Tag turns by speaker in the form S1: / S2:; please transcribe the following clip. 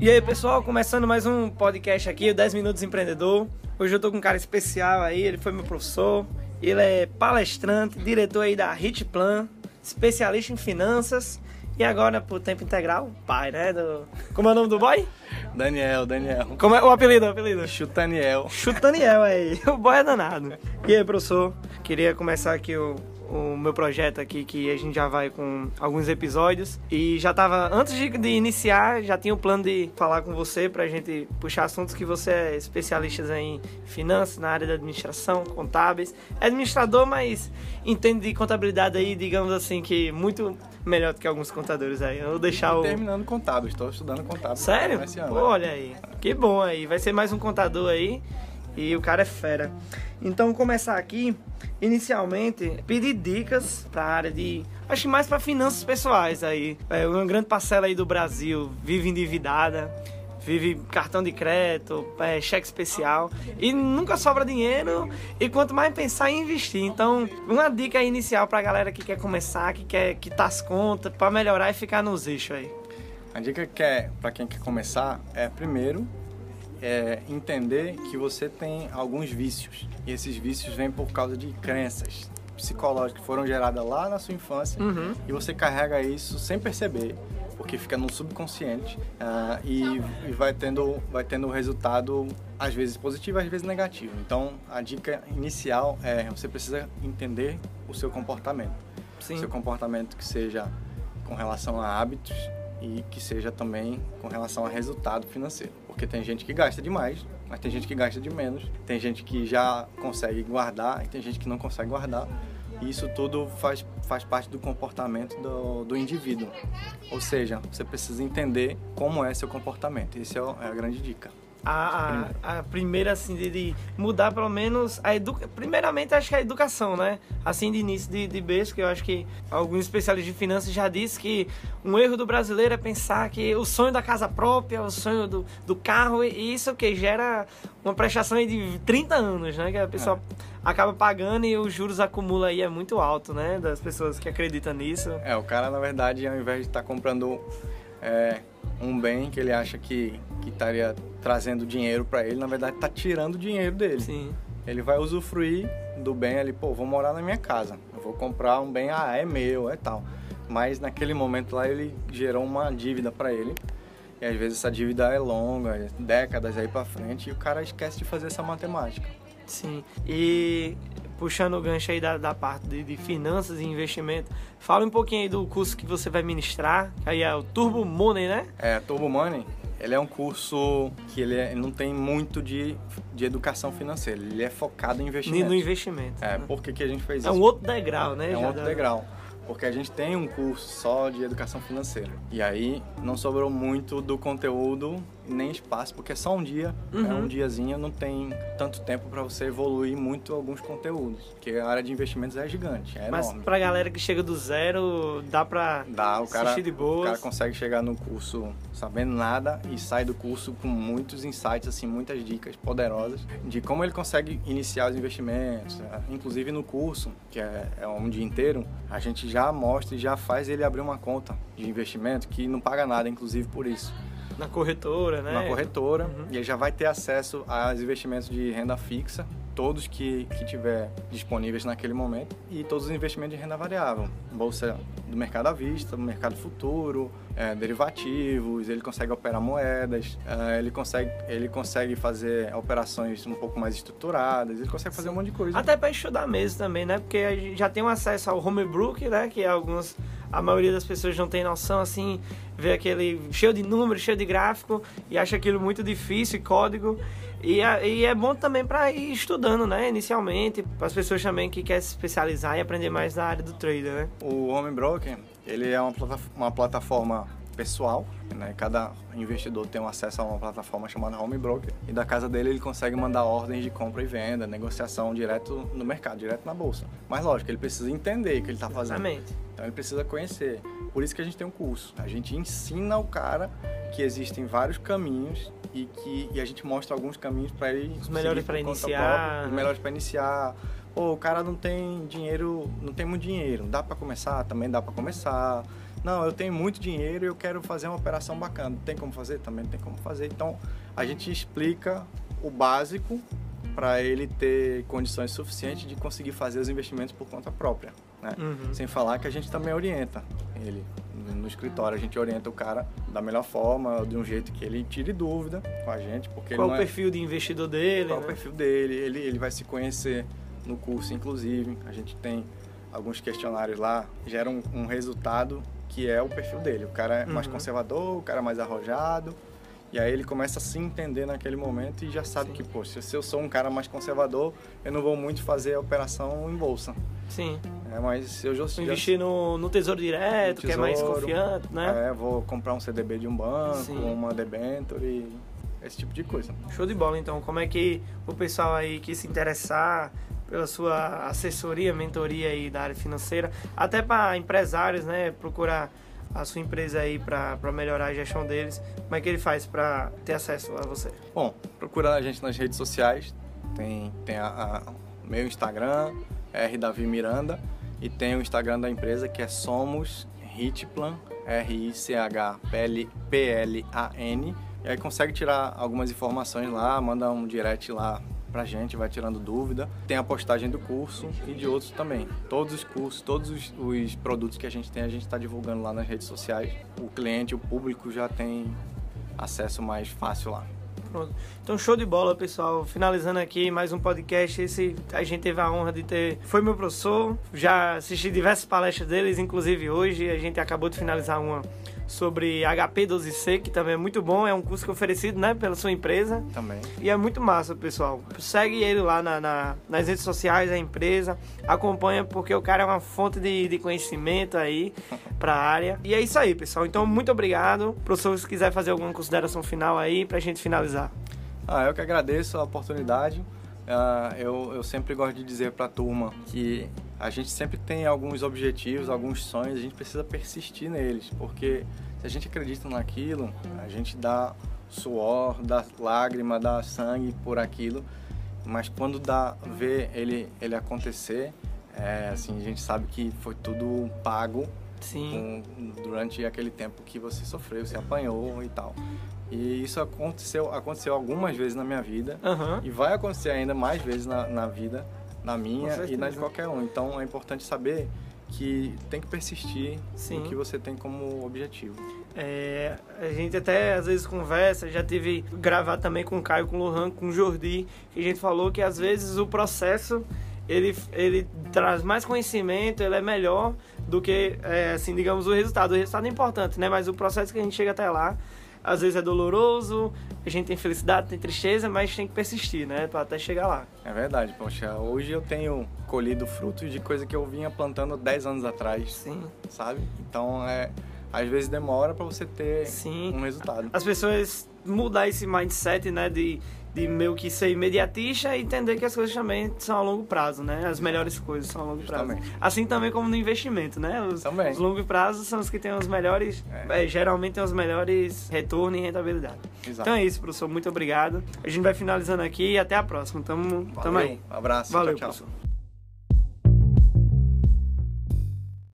S1: E aí, pessoal, começando mais um podcast aqui, o 10 Minutos Empreendedor. Hoje eu tô com um cara especial aí, ele foi meu professor, ele é palestrante, diretor aí da Hitplan, especialista em finanças e agora, por tempo integral, pai, né? Do... Como é o nome do boy?
S2: Daniel, Daniel.
S1: Como é o apelido? O apelido?
S2: Chutaniel.
S1: Chutaniel aí. O boy é danado. E aí, professor? Queria começar aqui o, o meu projeto aqui, que a gente já vai com alguns episódios. E já tava, antes de, de iniciar, já tinha o plano de falar com você pra gente puxar assuntos que você é especialista em finanças, na área da administração, contábeis. É administrador, mas entende de contabilidade aí, digamos assim, que muito melhor do que alguns contadores aí. Eu vou deixar o.
S2: Terminando contábil, estou estudando contábil.
S1: Sério? Pô,
S2: né?
S1: olha aí. Que bom aí. Vai ser mais um contador aí. E o cara é fera. Então, começar aqui, inicialmente, pedir dicas para a área de. Acho que mais para finanças pessoais aí. É, uma grande parcela aí do Brasil vive endividada, vive cartão de crédito, é, cheque especial e nunca sobra dinheiro. E quanto mais pensar em investir. Então, uma dica inicial para a galera que quer começar, que quer quitar as contas, para melhorar e ficar nos eixos aí.
S2: A dica que é para quem quer começar é primeiro é entender que você tem alguns vícios e esses vícios vêm por causa de crenças psicológicas que foram geradas lá na sua infância
S1: Uhum.
S2: e você carrega isso sem perceber porque fica no subconsciente ah, e, e vai tendo vai tendo resultado às vezes positivo às vezes negativo então a dica inicial é você precisa entender o seu comportamento
S1: Sim.
S2: seu comportamento que seja com relação a hábitos e que seja também com relação a resultado financeiro. Porque tem gente que gasta demais, mas tem gente que gasta de menos, tem gente que já consegue guardar e tem gente que não consegue guardar. E isso tudo faz, faz parte do comportamento do, do indivíduo. Ou seja, você precisa entender como é seu comportamento. Essa é é a grande dica.
S1: A, a, a primeira, assim, de, de mudar pelo menos a educação. Primeiramente, acho que a educação, né? Assim, de início de, de berço, que eu acho que alguns especialistas de finanças já disse que um erro do brasileiro é pensar que o sonho da casa própria, o sonho do, do carro, e isso que gera uma prestação de 30 anos, né? Que a pessoa acaba pagando e os juros acumulam aí, é muito alto, né? Das pessoas que acreditam nisso.
S2: É, o cara, na verdade, ao invés de estar comprando é, um bem que ele acha que, que estaria trazendo dinheiro para ele, na verdade está tirando o dinheiro dele.
S1: Sim.
S2: Ele vai usufruir do bem ali, pô, vou morar na minha casa, eu vou comprar um bem, ah, é meu, é tal. Mas naquele momento lá ele gerou uma dívida para ele. E às vezes essa dívida é longa, é décadas aí para frente, e o cara esquece de fazer essa matemática.
S1: Sim. E puxando o gancho aí da, da parte de, de finanças e investimento, fala um pouquinho aí do curso que você vai ministrar, que aí é o Turbo Money, né?
S2: É, Turbo Money, ele é um curso que ele, é- ele não tem muito de, de educação financeira, ele é focado em
S1: No
S2: investimento.
S1: investimento.
S2: É,
S1: né?
S2: por que, que a gente fez
S1: É
S2: isso?
S1: um outro degrau, né?
S2: É um outro
S1: da-
S2: degrau. Porque a gente tem um curso só de educação financeira. E aí não sobrou muito do conteúdo nem espaço, porque é só um dia, é
S1: Uhum.
S2: um diazinho, não tem tanto tempo para você evoluir muito alguns conteúdos. Porque a área de investimentos é gigante, é
S1: Mas
S2: enorme.
S1: pra galera que chega do zero, dá pra
S2: Dá, o cara,
S1: de
S2: o cara consegue chegar no curso sabendo nada e sai do curso com muitos insights, assim, muitas dicas poderosas de como ele consegue iniciar os investimentos. né? Inclusive no curso, que é, é um dia inteiro, a gente já mostra e já faz ele abrir uma conta de investimento que não paga nada, inclusive por isso.
S1: Na corretora, né?
S2: Uma corretora
S1: Uhum.
S2: e ele já vai ter acesso aos investimentos de renda fixa, todos que, que tiver disponíveis naquele momento, e todos os investimentos de renda variável, bolsa do mercado à vista, do mercado futuro, é, derivativos, ele consegue operar moedas, é, ele, consegue, ele consegue fazer operações um pouco mais estruturadas, ele consegue fazer um monte de coisa.
S1: Até pra estudar mesmo também, né? Porque a gente já tem um acesso ao homebrook, né? Que alguns, a maioria das pessoas não tem noção, assim, vê aquele cheio de números, cheio de gráfico e acha aquilo muito difícil código. E, e é bom também para ir estudando, né? Inicialmente, para as pessoas também que querem se especializar e aprender mais na área do trader, né?
S2: O Home Broker, ele é uma, plata- uma plataforma pessoal, né? Cada investidor tem um acesso a uma plataforma chamada Home Broker e da casa dele ele consegue mandar ordens de compra e venda, negociação direto no mercado, direto na bolsa. Mas lógico, ele precisa entender o que ele está fazendo.
S1: Exatamente.
S2: Então ele precisa conhecer. Por isso que a gente tem um curso. A gente ensina o cara que existem vários caminhos e que e a gente mostra alguns caminhos para ele
S1: Os melhores
S2: conta
S1: iniciar,
S2: própria,
S1: né?
S2: os melhores para iniciar. Pô, o cara não tem dinheiro, não tem muito dinheiro. Dá para começar? Também dá para começar. Não, eu tenho muito dinheiro e eu quero fazer uma operação bacana. Tem como fazer? Também tem como fazer. Então, a gente explica o básico para ele ter condições suficientes de conseguir fazer os investimentos por conta própria. Né?
S1: Uhum.
S2: Sem falar que a gente também orienta ele no escritório, a gente orienta o cara da melhor forma, de um jeito que ele tire dúvida com a gente, porque
S1: Qual o
S2: é-
S1: perfil de investidor dele?
S2: qual
S1: né?
S2: o perfil dele, ele, ele vai se conhecer no curso, inclusive. A gente tem alguns questionários lá, gera um, um resultado que é o perfil dele. O cara é mais
S1: Uhum.
S2: conservador, o cara é mais arrojado. E aí ele começa a se entender naquele momento e já sabe
S1: Sim.
S2: que, poxa, se eu sou um cara mais conservador, eu não vou muito fazer a operação em bolsa.
S1: Sim.
S2: É, mas eu já,
S1: Investir no, no tesouro direto, que é mais
S2: Tesouro,
S1: confiante, né?
S2: É, vou comprar um CDB de um banco,
S1: Sim.
S2: uma debenture e esse tipo de coisa.
S1: Show de bola, então. Como é que o pessoal aí que se interessar pela sua assessoria, mentoria aí da área financeira, até para empresários, né, procurar a sua empresa aí para melhorar a gestão deles, como é que ele faz para ter acesso a você?
S2: Bom, procura a gente nas redes sociais. Tem, tem a, a- meu Instagram, R Davi Miranda, e tem o Instagram da empresa que é Somos Hitplan, R-I-C-H-P-L-A-N. E aí consegue tirar algumas informações lá, manda um direct lá pra gente, vai tirando dúvida. Tem a postagem do curso e de outros também. Todos os cursos, todos os, os produtos que a gente tem, a gente está divulgando lá nas redes sociais. O cliente, o público já tem acesso mais fácil lá.
S1: Pronto. Então, show de bola, pessoal. Finalizando aqui mais um podcast. Esse a gente teve a honra de ter. Foi meu professor. Já assisti diversas palestras deles, inclusive hoje. A gente acabou de finalizar uma sobre HP12C, que também é muito bom. É um curso que é oferecido né, pela sua empresa.
S2: Também.
S1: E é muito massa, pessoal. Segue ele lá na, na- nas redes sociais da empresa. Acompanha, porque o cara é uma fonte de, de conhecimento aí pra área. E é isso aí, pessoal. Então, muito obrigado. Professor, se quiser fazer alguma consideração final aí pra gente finalizar.
S2: Ah, eu que agradeço a oportunidade. Ah, eu, eu sempre gosto de dizer para a turma que a gente sempre tem alguns objetivos, alguns sonhos, a gente precisa persistir neles, porque se a gente acredita naquilo, a gente dá suor, dá lágrima, dá sangue por aquilo, mas quando dá ver ele ele acontecer, é, assim a gente sabe que foi tudo pago
S1: Sim.
S2: com- durante aquele tempo que você sofreu, você apanhou e tal. E isso aconteceu, aconteceu algumas vezes na minha vida
S1: Aham.
S2: e vai acontecer ainda mais vezes na, na vida, na minha e na de qualquer um. Então é importante saber que tem que persistir
S1: Sim.
S2: no que você tem como objetivo.
S1: É, a gente até às vezes conversa, já tive gravar também com o Caio, com o Lohan, com o Jordi, que a gente falou que às vezes o processo ele, ele traz mais conhecimento, ele é melhor do que, é, assim, digamos, o resultado. O resultado é importante, né? Mas o processo que a gente chega até lá, às vezes é doloroso, a gente tem felicidade, tem tristeza, mas tem que persistir, né? Pra até chegar lá.
S2: É verdade, poxa, hoje eu tenho colhido frutos de coisa que eu vinha plantando 10 anos atrás,
S1: Sim,
S2: sabe? Então é às vezes demora para você ter
S1: sim.
S2: um resultado.
S1: as pessoas mudar esse mindset, né, de, de meio que ser imediatista e entender que as coisas também são a longo prazo, né? As melhores coisas são a longo prazo.
S2: Justamente.
S1: Assim também como no investimento, né? Os,
S2: Também.
S1: os longo prazos são os que têm os melhores,
S2: É.
S1: eh, geralmente têm os melhores retorno e rentabilidade.
S2: Exato.
S1: Então é isso, professor. Muito obrigado. A gente vai finalizando aqui e até a próxima. Tamo, tamo
S2: Valeu,
S1: aí.
S2: Um abraço,
S1: Valeu,
S2: tchau, tchau.
S1: professor.